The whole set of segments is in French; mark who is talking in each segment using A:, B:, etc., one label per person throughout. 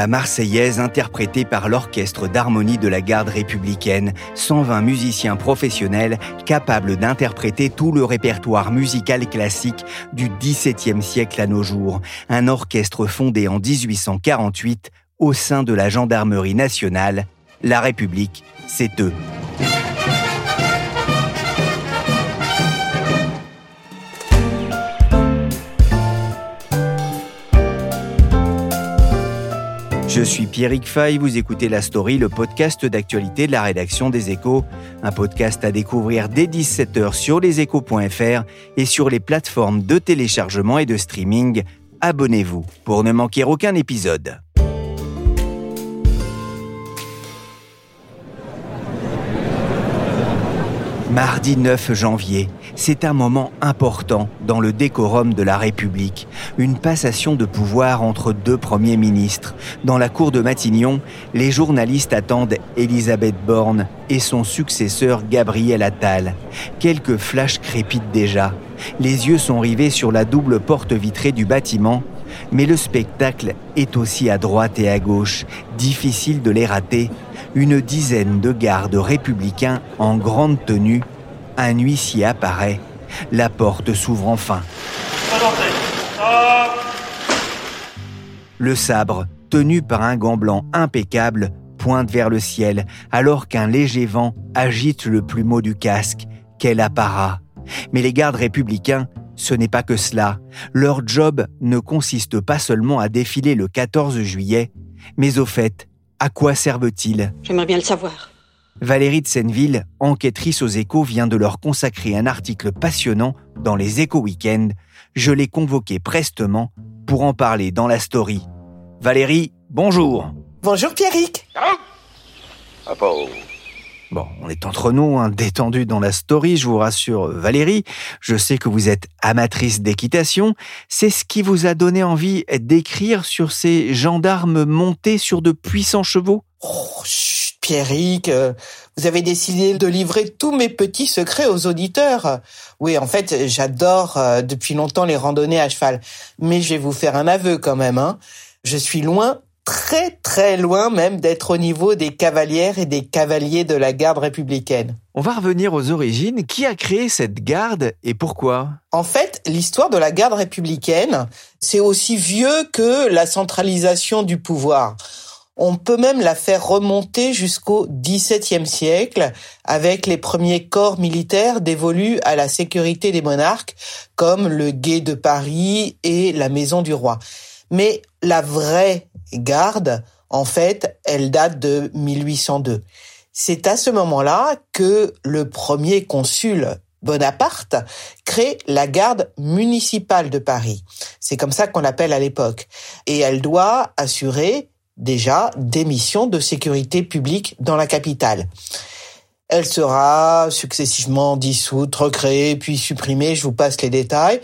A: La Marseillaise interprétée par l'Orchestre d'harmonie de la garde républicaine, 120 musiciens professionnels capables d'interpréter tout le répertoire musical classique du XVIIe siècle à nos jours. Un orchestre fondé en 1848 au sein de la Gendarmerie nationale. La République, c'est eux. Je suis Pierrick Fay, vous écoutez La Story, le podcast d'actualité de la rédaction des Échos. Un podcast à découvrir dès 17h sur leséchos.fr et sur les plateformes de téléchargement et de streaming. Abonnez-vous pour ne manquer aucun épisode. Mardi 9 janvier, c'est un moment important dans le décorum de la République, une passation de pouvoir entre deux premiers ministres. Dans la cour de Matignon, les journalistes attendent Elisabeth Borne et son successeur Gabriel Attal. Quelques flashs crépitent déjà. Les yeux sont rivés sur la double porte vitrée du bâtiment, mais le spectacle est aussi à droite et à gauche. Difficile de les rater une dizaine de gardes républicains en grande tenue. Un huissier apparaît. La porte s'ouvre enfin. Le sabre, tenu par un gant blanc impeccable, pointe vers le ciel, alors qu'un léger vent agite le plumeau du casque. Quel apparat Mais les gardes républicains, ce n'est pas que cela. Leur job ne consiste pas seulement à défiler le 14 juillet, mais au fait à quoi servent-ils?
B: J'aimerais bien le savoir.
A: Valérie de Senneville, enquêtrice aux échos, vient de leur consacrer un article passionnant dans les échos week-end. Je l'ai convoqué prestement pour en parler dans la story. Valérie, bonjour.
C: Bonjour Pierrick. Ah,
A: ah Bon, on est entre nous, hein, détendu dans la story, je vous rassure Valérie. Je sais que vous êtes amatrice d'équitation. C'est ce qui vous a donné envie d'écrire sur ces gendarmes montés sur de puissants chevaux?
C: Oh, chut, Pierrick, euh, vous avez décidé de livrer tous mes petits secrets aux auditeurs. Oui, en fait, j'adore euh, depuis longtemps les randonnées à cheval. Mais je vais vous faire un aveu quand même. Hein. Je suis loin très très loin même d'être au niveau des cavalières et des cavaliers de la garde républicaine.
A: On va revenir aux origines. Qui a créé cette garde et pourquoi?
C: En fait, l'histoire de la garde républicaine, c'est aussi vieux que la centralisation du pouvoir. On peut même la faire remonter jusqu'au XVIIe siècle avec les premiers corps militaires dévolus à la sécurité des monarques comme le Guet de Paris et la Maison du Roi. Mais la vraie garde, en fait, elle date de 1802. C'est à ce moment-là que le premier consul Bonaparte crée la garde municipale de Paris. C'est comme ça qu'on l'appelle à l'époque. Et elle doit assurer déjà des missions de sécurité publique dans la capitale. Elle sera successivement dissoute, recréée, puis supprimée, je vous passe les détails.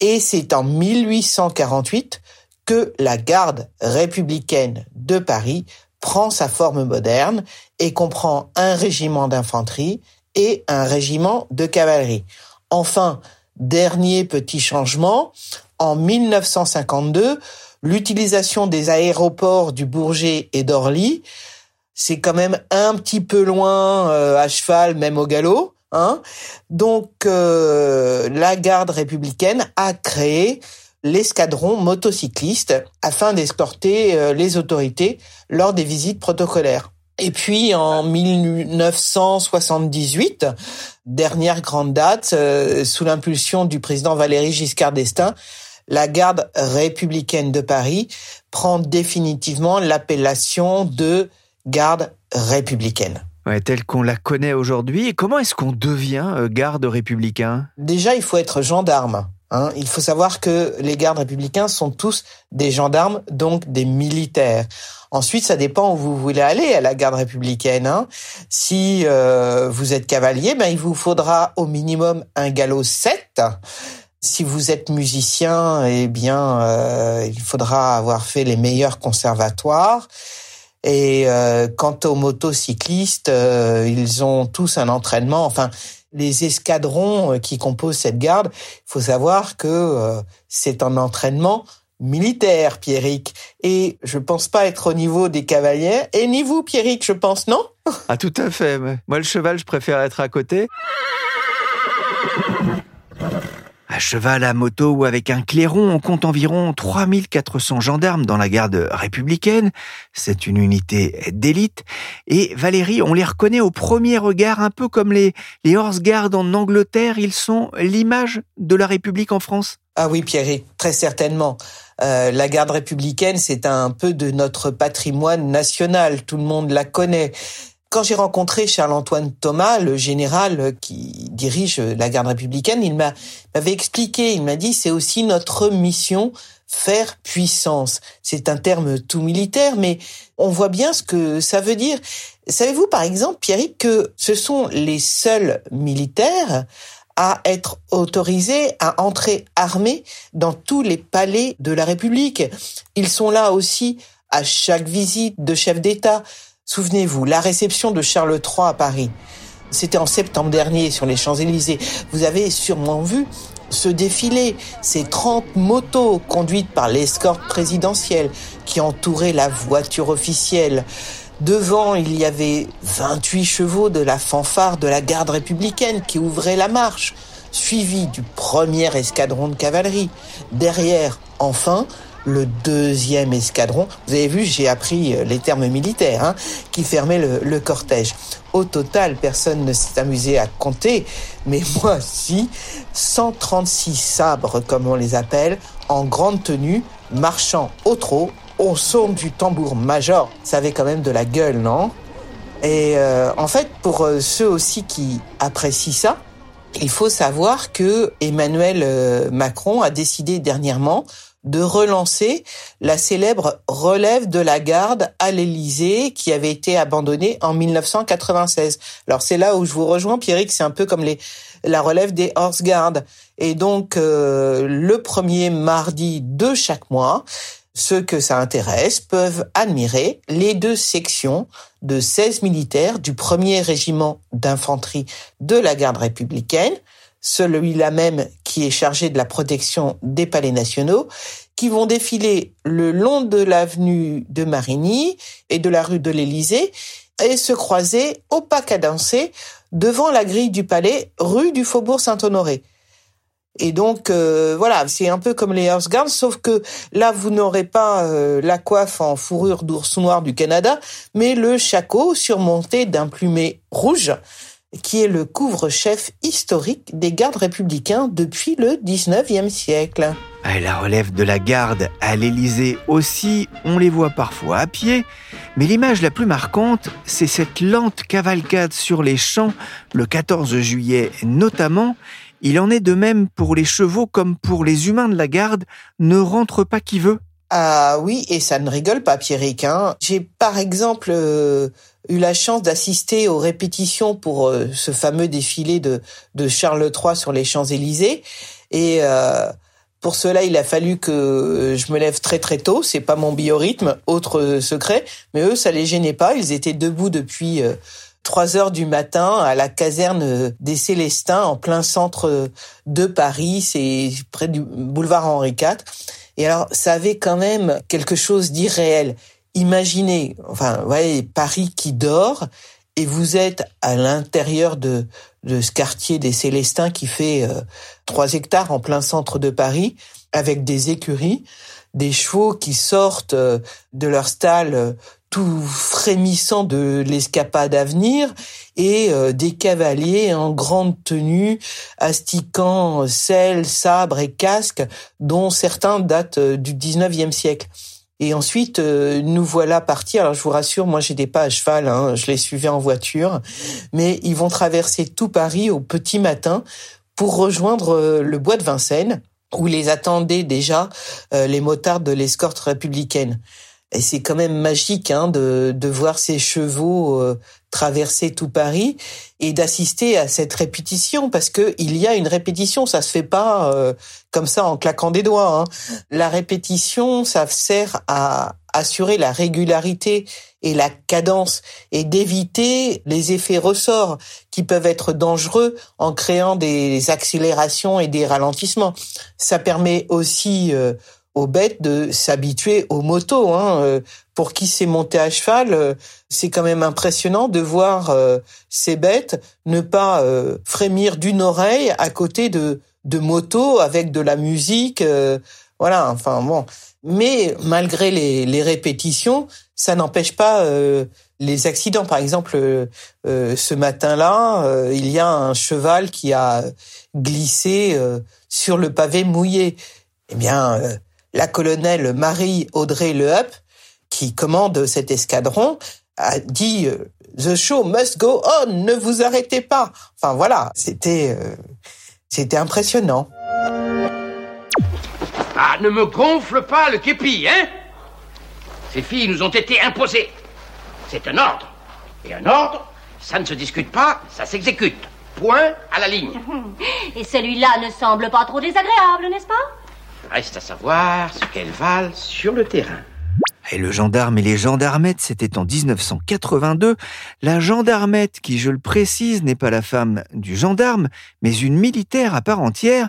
C: Et c'est en 1848 que la garde républicaine de Paris prend sa forme moderne et comprend un régiment d'infanterie et un régiment de cavalerie. Enfin, dernier petit changement, en 1952, l'utilisation des aéroports du Bourget et d'Orly, c'est quand même un petit peu loin euh, à cheval, même au galop. Hein Donc, euh, la garde républicaine a créé l'escadron motocycliste afin d'escorter euh, les autorités lors des visites protocolaires. Et puis en 1978, dernière grande date, euh, sous l'impulsion du président Valéry Giscard d'Estaing, la garde républicaine de Paris prend définitivement l'appellation de garde républicaine.
A: Ouais, telle qu'on la connaît aujourd'hui. Comment est-ce qu'on devient euh, garde républicain?
C: Déjà, il faut être gendarme. Hein. Il faut savoir que les gardes républicains sont tous des gendarmes, donc des militaires. Ensuite, ça dépend où vous voulez aller à la garde républicaine. Hein. Si euh, vous êtes cavalier, ben, il vous faudra au minimum un galop 7. Si vous êtes musicien, eh bien, euh, il faudra avoir fait les meilleurs conservatoires. Et euh, quant aux motocyclistes, euh, ils ont tous un entraînement. Enfin, les escadrons euh, qui composent cette garde, il faut savoir que c'est un entraînement militaire, Pierrick. Et je pense pas être au niveau des cavaliers. Et ni vous, Pierrick, je pense, non?
A: Ah, tout à fait. Moi, le cheval, je préfère être à côté. À cheval, à moto ou avec un clairon, on compte environ 3400 gendarmes dans la garde républicaine. C'est une unité d'élite. Et Valérie, on les reconnaît au premier regard, un peu comme les, les Horse Guards en Angleterre. Ils sont l'image de la République en France.
C: Ah oui, Pierre, très certainement. Euh, la garde républicaine, c'est un peu de notre patrimoine national. Tout le monde la connaît. Quand j'ai rencontré Charles-Antoine Thomas, le général qui dirige la garde républicaine, il m'avait expliqué, il m'a dit, c'est aussi notre mission faire puissance. C'est un terme tout militaire, mais on voit bien ce que ça veut dire. Savez-vous, par exemple, Pierrick, que ce sont les seuls militaires à être autorisés à entrer armés dans tous les palais de la République? Ils sont là aussi à chaque visite de chef d'État. Souvenez-vous, la réception de Charles III à Paris, c'était en septembre dernier sur les Champs-Élysées. Vous avez sûrement vu ce défilé, ces 30 motos conduites par l'escorte présidentielle qui entouraient la voiture officielle. Devant, il y avait 28 chevaux de la fanfare de la garde républicaine qui ouvrait la marche, suivi du premier escadron de cavalerie. Derrière, enfin, le deuxième escadron. Vous avez vu, j'ai appris euh, les termes militaires, hein, qui fermait le, cortège. Au total, personne ne s'est amusé à compter, mais moi si, 136 sabres, comme on les appelle, en grande tenue, marchant au trot, au son du tambour major. Ça avait quand même de la gueule, non? Et euh, en fait, pour euh, ceux aussi qui apprécient ça, il faut savoir que Emmanuel Macron a décidé dernièrement de relancer la célèbre relève de la garde à l'Élysée qui avait été abandonnée en 1996. Alors c'est là où je vous rejoins, Pierrick, c'est un peu comme les la relève des Horse Guards. Et donc euh, le premier mardi de chaque mois, ceux que ça intéresse peuvent admirer les deux sections de 16 militaires du premier régiment d'infanterie de la garde républicaine, celui-là même qui est chargé de la protection des palais nationaux, qui vont défiler le long de l'avenue de Marigny et de la rue de l'Élysée et se croiser au pas cadencé devant la grille du palais, rue du Faubourg Saint-Honoré. Et donc euh, voilà, c'est un peu comme les Horse Guards, sauf que là vous n'aurez pas euh, la coiffe en fourrure d'ours noir du Canada, mais le shako surmonté d'un plumet rouge qui est le couvre-chef historique des gardes républicains depuis le 19e siècle.
A: La relève de la garde à l'Élysée aussi, on les voit parfois à pied, mais l'image la plus marquante, c'est cette lente cavalcade sur les champs le 14 juillet notamment. Il en est de même pour les chevaux comme pour les humains de la garde, ne rentre pas qui veut.
C: Ah oui, et ça ne rigole pas, Pierrick. Hein. J'ai par exemple euh, eu la chance d'assister aux répétitions pour euh, ce fameux défilé de, Charles III sur les Champs-Élysées. Et euh, pour cela, il a fallu que je me lève très très tôt. C'est pas mon biorhythme, autre secret. Mais eux, ça les gênait pas. Ils étaient debout depuis euh, 3 heures du matin à la caserne des Célestins en plein centre de Paris. C'est près du boulevard Henri IV. Et alors, ça avait quand même quelque chose d'irréel. Imaginez, enfin, voyez, Paris qui dort et vous êtes à l'intérieur de, de ce quartier des Célestins qui fait euh, trois hectares en plein centre de Paris, avec des écuries, des chevaux qui sortent euh, de leur stall euh, tout frémissant de l'escapade à venir, et des cavaliers en grande tenue, astiquant sel, sabre et casque, dont certains datent du 19e siècle. Et ensuite, euh, nous voilà partis. Alors, je vous rassure, moi, j'étais pas à cheval, hein, je les suivais en voiture. Mais ils vont traverser tout Paris au petit matin pour rejoindre euh, le bois de Vincennes, où les attendaient déjà euh, les motards de l'escorte républicaine. Et c'est quand même magique hein, de, de voir ces chevaux traverser tout Paris et d'assister à cette répétition parce que il y a une répétition, ça se fait pas euh, comme ça en claquant des doigts. Hein. La répétition, ça sert à assurer la régularité et la cadence et d'éviter les effets ressorts qui peuvent être dangereux en créant des accélérations et des ralentissements. Ça permet aussi euh, aux bêtes de s'habituer aux motos. Hein. Euh, pour qui s'est monté à cheval, euh, c'est quand même impressionnant de voir euh, ces bêtes ne pas frémir d'une oreille à côté de de motos avec de la musique. voilà, enfin bon. Mais malgré les, les répétitions, ça n'empêche pas les accidents. Par exemple, ce matin-là, il y a un cheval qui a glissé sur le pavé mouillé. Eh bien, la colonelle Marie-Audrey Lehup, qui commande cet escadron, a dit euh, The show must go on, ne vous arrêtez pas. Enfin voilà, c'était euh, c'était impressionnant.
B: Ah, ne me gonfle pas le képi, hein? Ces filles nous ont été imposées. C'est un ordre. Et un ordre, ça ne se discute pas, ça s'exécute. Point à la ligne.
D: Et celui-là ne semble pas trop désagréable, n'est-ce pas?
B: Reste à savoir ce qu'elles valent sur le terrain.
A: Et le gendarme et les gendarmettes, c'était en 1982. La gendarmette, qui, je le précise, n'est pas la femme du gendarme, mais une militaire à part entière.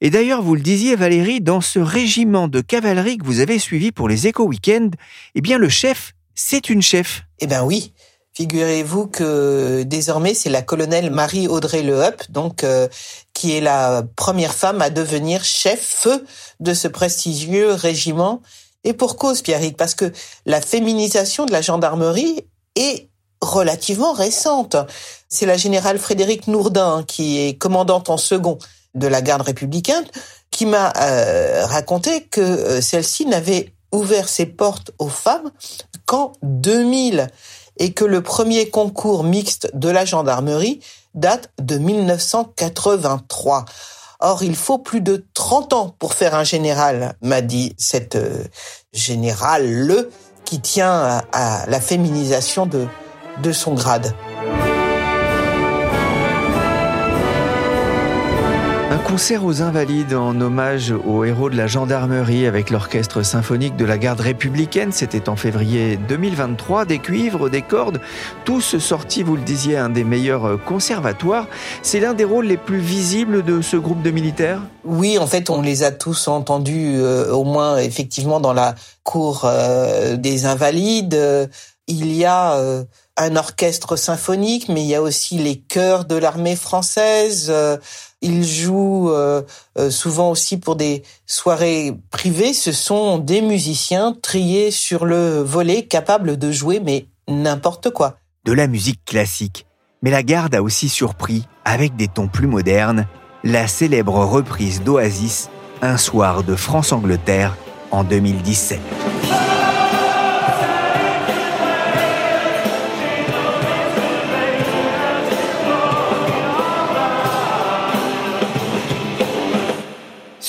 A: Et d'ailleurs, vous le disiez, Valérie, dans ce régiment de cavalerie que vous avez suivi pour les éco-weekends, eh bien, le chef, c'est une chef.
C: Eh ben oui. Figurez-vous que désormais c'est la colonelle Marie-Audrey Lehup, donc euh, qui est la première femme à devenir chef de ce prestigieux régiment. Et pour cause, Pierrick, parce que la féminisation de la gendarmerie est relativement récente. C'est la générale Frédéric Nourdin, qui est commandante en second de la garde républicaine, qui m'a euh, raconté que euh, celle-ci n'avait ouvert ses portes aux femmes qu'en 2000 et que le premier concours mixte de la gendarmerie date de 1983. Or, il faut plus de 30 ans pour faire un général, m'a dit cette euh, générale le qui tient à, la féminisation de, de son grade.
A: Un concert aux Invalides en hommage aux héros de la gendarmerie avec l'orchestre symphonique de la garde républicaine. C'était en février 2023. Des cuivres, des cordes, tous sortis, vous le disiez, un des meilleurs conservatoires. C'est l'un des rôles les plus visibles de ce groupe de militaires?
C: Oui, en fait, on les a tous entendus, euh, au moins effectivement dans la cour euh, des Invalides. il y a euh, un orchestre symphonique, mais il y a aussi les chœurs de l'armée française. Ils jouent euh, euh, souvent aussi pour des soirées privées. Ce sont des musiciens triés sur le volet, capables de jouer mais n'importe quoi.
A: De la musique classique. Mais la garde a aussi surpris, avec des tons plus modernes, la célèbre reprise d'Oasis, Un soir de France-Angleterre en 2017.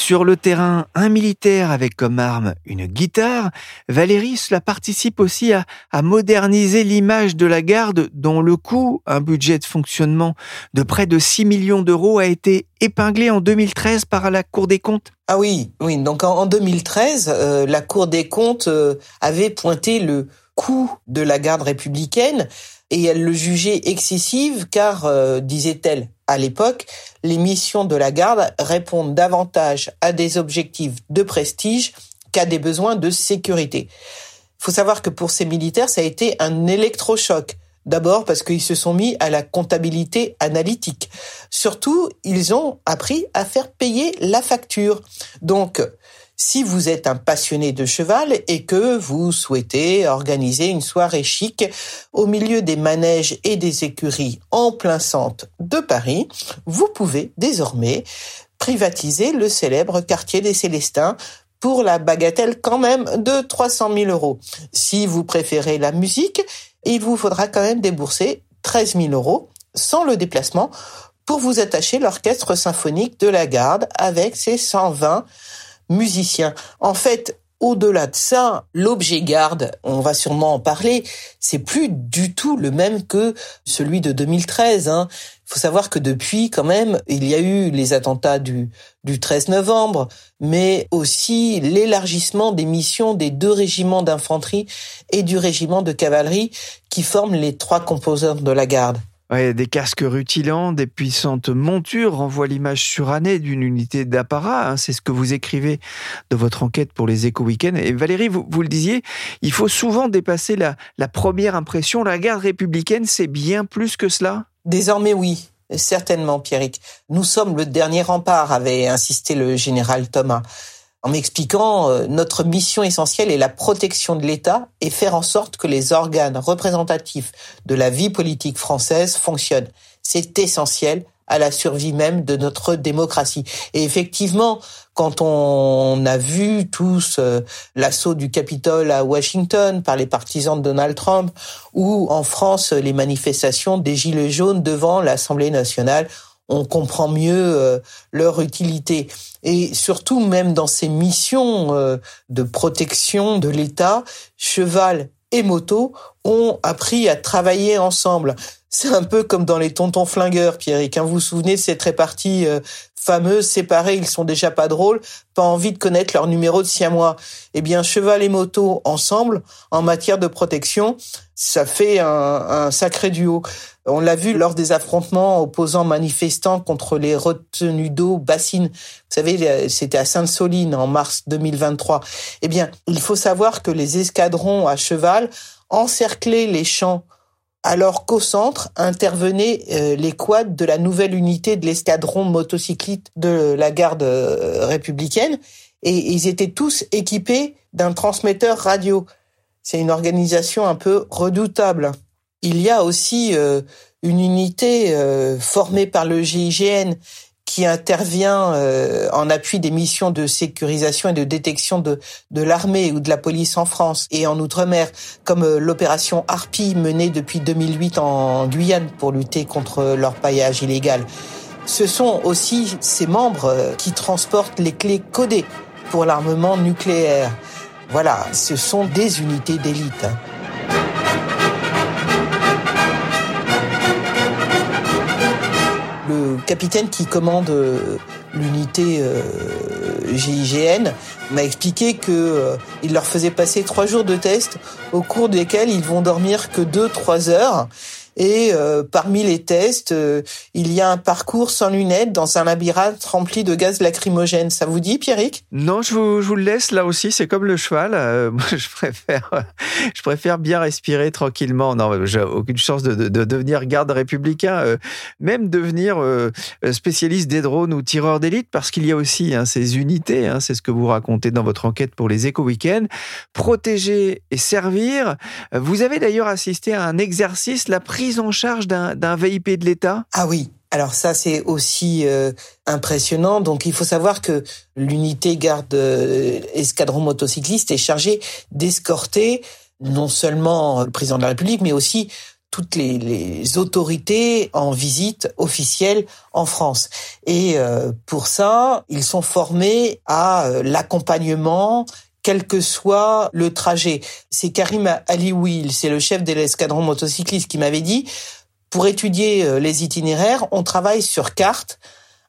A: Sur le terrain, un militaire avec comme arme une guitare, Valérie cela participe aussi à, moderniser l'image de la garde dont le coût, un budget de fonctionnement de près de 6 millions d'euros, a été épinglé en 2013 par la Cour des comptes.
C: Ah oui, oui. Donc en, 2013, euh, la Cour des comptes euh, avait pointé le coût de la garde républicaine et elle le jugeait excessive car, euh, disait-elle, à l'époque, les missions de la garde répondent davantage à des objectifs de prestige qu'à des besoins de sécurité. Il faut savoir que pour ces militaires, ça a été un électrochoc. D'abord parce qu'ils se sont mis à la comptabilité analytique. Surtout, ils ont appris à faire payer la facture. Donc, si vous êtes un passionné de cheval et que vous souhaitez organiser une soirée chic au milieu des manèges et des écuries en plein centre de Paris, vous pouvez désormais privatiser le célèbre quartier des Célestins pour la bagatelle quand même de 300 000 euros. Si vous préférez la musique, il vous faudra quand même débourser 13 000 euros sans le déplacement pour vous attacher l'orchestre symphonique de la garde avec ses 120 musiciens. En fait, au-delà de ça, l'objet garde, on va sûrement en parler, c'est plus du tout le même que celui de 2013. Hein. Il faut savoir que depuis, quand même, il y a eu les attentats du, du 13 novembre, mais aussi l'élargissement des missions des deux régiments d'infanterie et du régiment de cavalerie qui forment les trois composantes de la garde.
A: Des casques rutilants, des puissantes montures renvoient l'image surannée d'une unité d'apparat. Hein. c'est ce que vous écrivez de votre enquête pour les éco week Et Valérie, vous, le disiez, il faut souvent dépasser la, la première impression. La garde républicaine, c'est bien plus que cela?
C: Désormais, oui. Certainement, Pierrick. Nous sommes le dernier rempart, avait insisté le général Thomas en m'expliquant euh, notre mission essentielle est la protection de l'État et faire en sorte que les organes représentatifs de la vie politique française fonctionnent. C'est essentiel à la survie même de notre démocratie. Et effectivement, quand on a vu tous euh, l'assaut du Capitole à Washington par les partisans de Donald Trump, ou en France les manifestations des Gilets jaunes devant l'Assemblée nationale, on comprend mieux euh, leur utilité. Et surtout, même dans ces missions euh, de protection de l'État, cheval et moto ont appris à travailler ensemble. C'est un peu comme dans les tontons flingueurs, Pierrick. Hein. Vous vous souvenez de cette répartie euh, fameuse, séparés, ils sont déjà pas drôles, pas envie de connaître leur numéro de siamois. Eh bien, cheval et moto ensemble, en matière de protection, ça fait un, un sacré duo. On l'a vu lors des affrontements opposant manifestants contre les retenues d'eau bassines. Vous savez, c'était à Sainte-Soline en mars 2023. Eh bien, il faut savoir que les escadrons à cheval encerclaient les champs alors qu'au centre intervenaient euh, les quads de la nouvelle unité de l'escadron motocycliste de la garde euh, républicaine et ils étaient tous équipés d'un transmetteur radio. C'est une organisation un peu redoutable. Il y a aussi euh, une unité formée par le GIGN qui intervient euh, en appui des missions de sécurisation et de détection de, de l'armée ou de la police en France et en Outre-mer, comme euh, l'opération Harpie menée depuis 2008 en Guyane pour lutter contre leur paillage illégal. Ce sont aussi ces membres euh, qui transportent les clés codées pour l'armement nucléaire. Voilà, ce sont des unités d'élite. Le capitaine qui commande euh, l'unité euh, GIGN m'a expliqué que euh, il leur faisait passer trois jours de test au cours desquels ils vont dormir que deux trois heures et euh, parmi les tests, euh, il y a un parcours sans lunettes dans un labyrinthe rempli de gaz lacrymogène. Ça vous dit, Pierrick?
A: Non, je vous, je vous, le laisse là aussi. C'est comme le cheval. Euh, je préfère, je préfère bien respirer tranquillement. Non, j'ai aucune chance de, de, de, devenir garde républicain, même devenir spécialiste des drones ou tireur d'élite, parce qu'il y a aussi hein, ces unités. Hein, c'est ce que vous racontez dans votre enquête pour les éco week-ends. Protéger et servir. Vous avez d'ailleurs assisté à un exercice, la prise en charge d'un VIP de l'État?
C: Ah oui, alors ça c'est aussi euh, impressionnant. Donc il faut savoir que l'unité garde euh, escadron motocycliste est chargée d'escorter non seulement le président de la République, mais aussi toutes les, autorités en visite officielle en France. Et euh, pour ça, ils sont formés à l'accompagnement quel que soit le trajet. C'est Karim Alioui, c'est le chef de l'escadron motocycliste qui m'avait dit, pour étudier euh, les itinéraires, on travaille sur carte,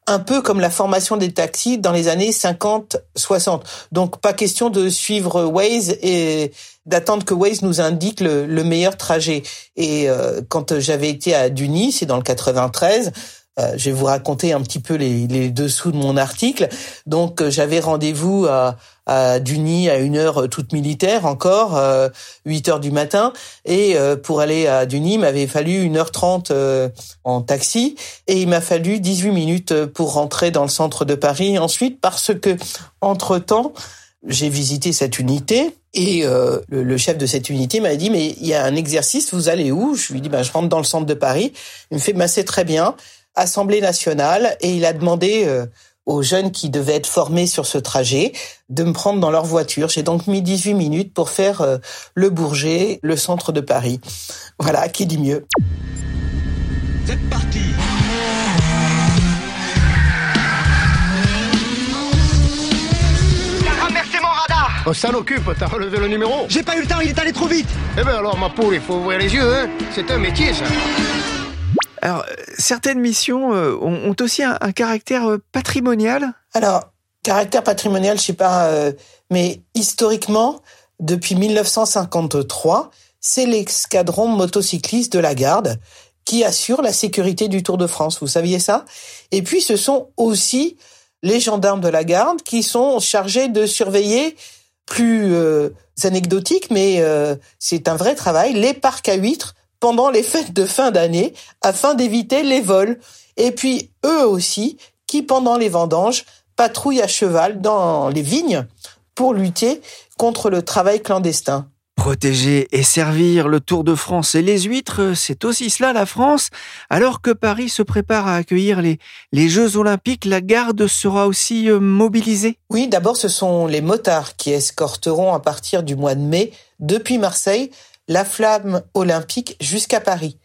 C: un peu comme la formation des taxis dans les années 50-60. Donc pas question de suivre Waze et d'attendre que Waze nous indique le, meilleur trajet. Et euh, quand j'avais été à Duny, c'est dans le 93, euh, je vais vous raconter un petit peu les, les dessous de mon article. Donc euh, j'avais rendez-vous à, à Duny à une heure euh, toute militaire encore, euh, 8 heures du matin. Et pour aller à Duny, il m'avait fallu 1h30 en taxi. Et il m'a fallu 18 minutes pour rentrer dans le centre de Paris ensuite parce que, entre-temps, j'ai visité cette unité et le, le, chef de cette unité m'a dit mais il y a un exercice, vous allez où? Je lui dis ben je rentre dans le centre de Paris. Il me fait ben c'est très bien. Assemblée nationale et il a demandé euh, aux jeunes qui devaient être formés sur ce trajet de me prendre dans leur voiture. J'ai donc mis 18 minutes pour faire euh, le Bourget, le centre de Paris. Voilà, qui dit mieux.
E: C'est parti
F: Renversez mon radar
E: On s'en occupe, t'as relevé le numéro
F: J'ai pas eu le temps, il est allé trop vite
E: Eh ben alors, ma poule, il faut ouvrir les yeux, hein C'est un métier, ça
A: Alors, certaines missions euh, ont, aussi un, caractère euh, patrimonial?
C: Alors, caractère patrimonial, je sais pas, euh, mais historiquement, depuis 1953, c'est l'escadron motocycliste de la garde qui assure la sécurité du Tour de France. Vous saviez ça? Et puis, ce sont aussi les gendarmes de la garde qui sont chargés de surveiller plus anecdotique, mais c'est un vrai travail, les parcs à huîtres pendant les fêtes de fin d'année afin d'éviter les vols. Et puis eux aussi qui pendant les vendanges patrouillent à cheval dans les vignes pour lutter contre le travail clandestin.
A: Protéger et servir le Tour de France et les huîtres, c'est aussi cela la France. Alors que Paris se prépare à accueillir les, les Jeux Olympiques, la garde sera aussi euh, mobilisée.
C: Oui, d'abord ce sont les motards qui escorteront à partir du mois de mai, depuis Marseille, la flamme olympique jusqu'à Paris.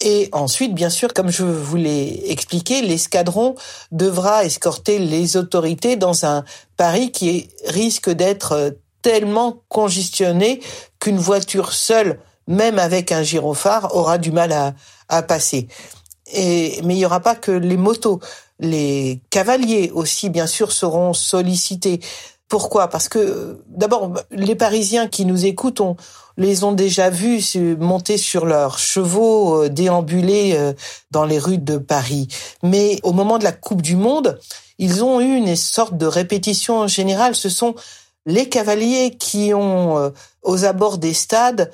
C: Et ensuite, bien sûr, comme je vous l'ai expliqué, l'escadron devra escorter les autorités dans un Paris qui risque d'être euh, tellement congestionné qu'une voiture seule, même avec un gyrophare, aura du mal à, à passer. Et, mais il n'y aura pas que les motos. Les cavaliers aussi, bien sûr, seront sollicités. Pourquoi? Parce que d'abord, les Parisiens qui nous écoutent, on les ont déjà vus monter sur leurs chevaux, euh, déambuler euh, dans les rues de Paris. Mais au moment de la Coupe du Monde, ils ont eu une sorte de répétition générale. Ce sont les cavaliers qui ont, euh, aux abords des stades,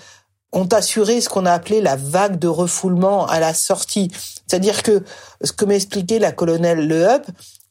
C: ont assuré ce qu'on a appelé la vague de refoulement à la sortie. C'est-à-dire que ce que m'expliquait la colonelle Le Hub,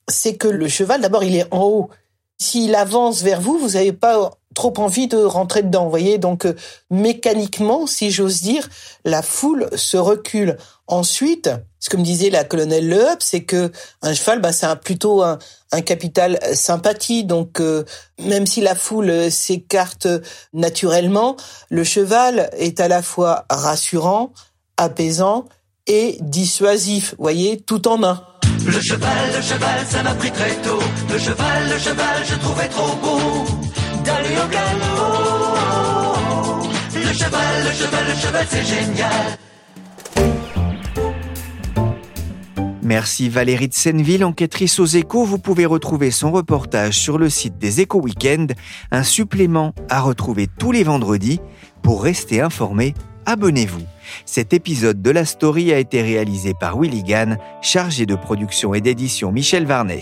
C: c'est que le cheval, d'abord, il est en haut. S'il avance vers vous, vous n'avez pas trop envie de rentrer dedans, vous voyez. Donc, euh, mécaniquement, si j'ose dire, la foule se recule. Ensuite, ce que me disait la colonelle Le Hub, c'est que un cheval, bah, c'est plutôt un, capital sympathie. Donc, euh, même si la foule s'écarte naturellement, le cheval est à la fois rassurant, apaisant et dissuasif. Vous voyez, tout en un.
G: Le cheval, le cheval, ça m'a pris très tôt. Le cheval, le cheval, je trouvais trop beau Le cheval, le cheval, le cheval, c'est génial.
A: Merci Valérie de Senneville, enquêtrice aux échos. Vous pouvez retrouver son reportage sur le site des échos week-end, un supplément à retrouver tous les vendredis. Pour rester informé, abonnez-vous. Cet épisode de la story a été réalisé par Willy Gann, chargé de production et d'édition Michel Varnet.